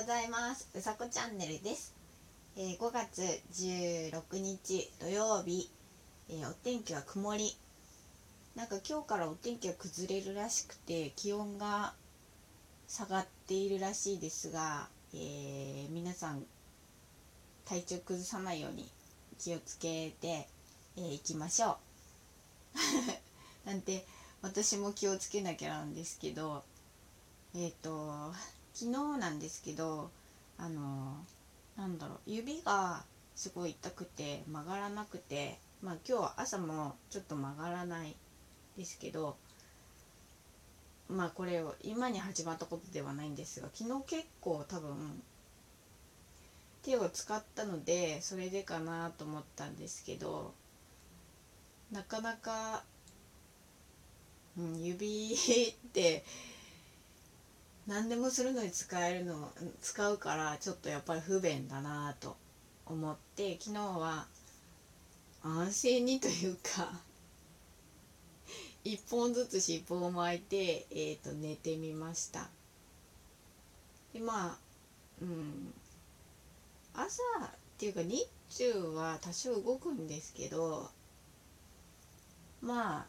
ございます。うさこチャンネルです、えー5月16日土曜日、えーお天気は曇り。なんか今日からお天気が崩れるらしくて気温が下がっているらしいですが、えー皆さん体調崩さないように気をつけてい、えー、きましょう。なんて私も気をつけなきゃなんですけどえっ、と昨日なんですけどあのなんだろう指がすごい痛くて曲がらなくてまあ今日は朝もちょっと曲がらないですけどまあこれを今に始まったことではないんですが昨日結構多分手を使ったのでそれでかなと思ったんですけどなかなか、うん、指って何でもするのに使えるの使うからちょっとやっぱり不便だなと思って昨日は安静にというか 一本ずつ尻尾を巻いて、えー、と寝てみました。でまあうん朝っていうか日中は多少動くんですけどまあ、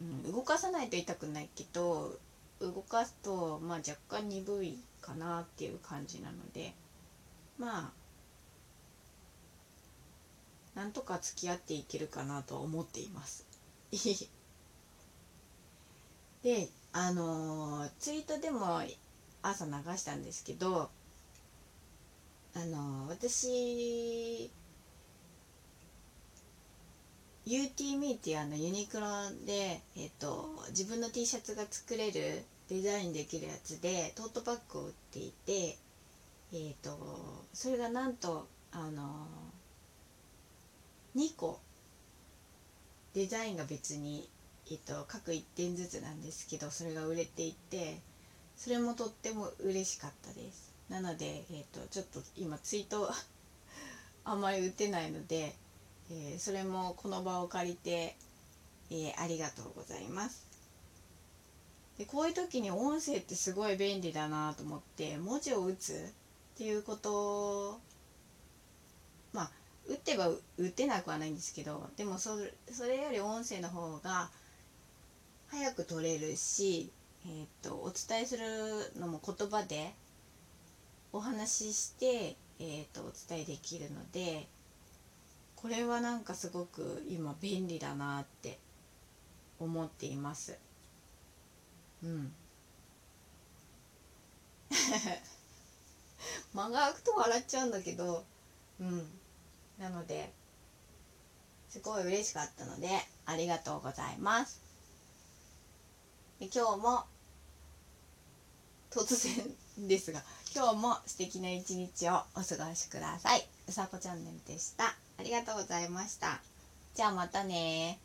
うん、動かさないと痛くないけど動かすと、まあ、若干鈍いかなっていう感じなのでまあなんとか付き合っていけるかなとは思っています。であのーツイートでも朝流したんですけどあのー私 UTME っていうあのユニクロで、えっと自分の T シャツが作れるデザインできるやつでトートバッグを売っていて、えっとそれがなんとあの2個デザインが別に、えっと各1点ずつなんですけどそれが売れていてそれもとっても嬉しかったです。なので、えっとちょっと今ツイート あんまり打てないのでえーそれもこの場を借りて、えーありがとうございます。でこういう時に音声ってすごい便利だなと思って文字を打つっていうことまあ打ってば打てなくはないんですけどでもそれそれより音声の方が早く取れるし、えー、とお伝えするのも言葉でお話しして、えー、とお伝えできるのでこれはなんかすごく今便利だなって思っています。うん。間が空くと笑っちゃうんだけど。うん。なのですごい嬉しかったのでありがとうございます。で今日も突然ですが今日も素敵な一日をお過ごしください。うさこチャンネルでした。りがとうございました。じゃあまたね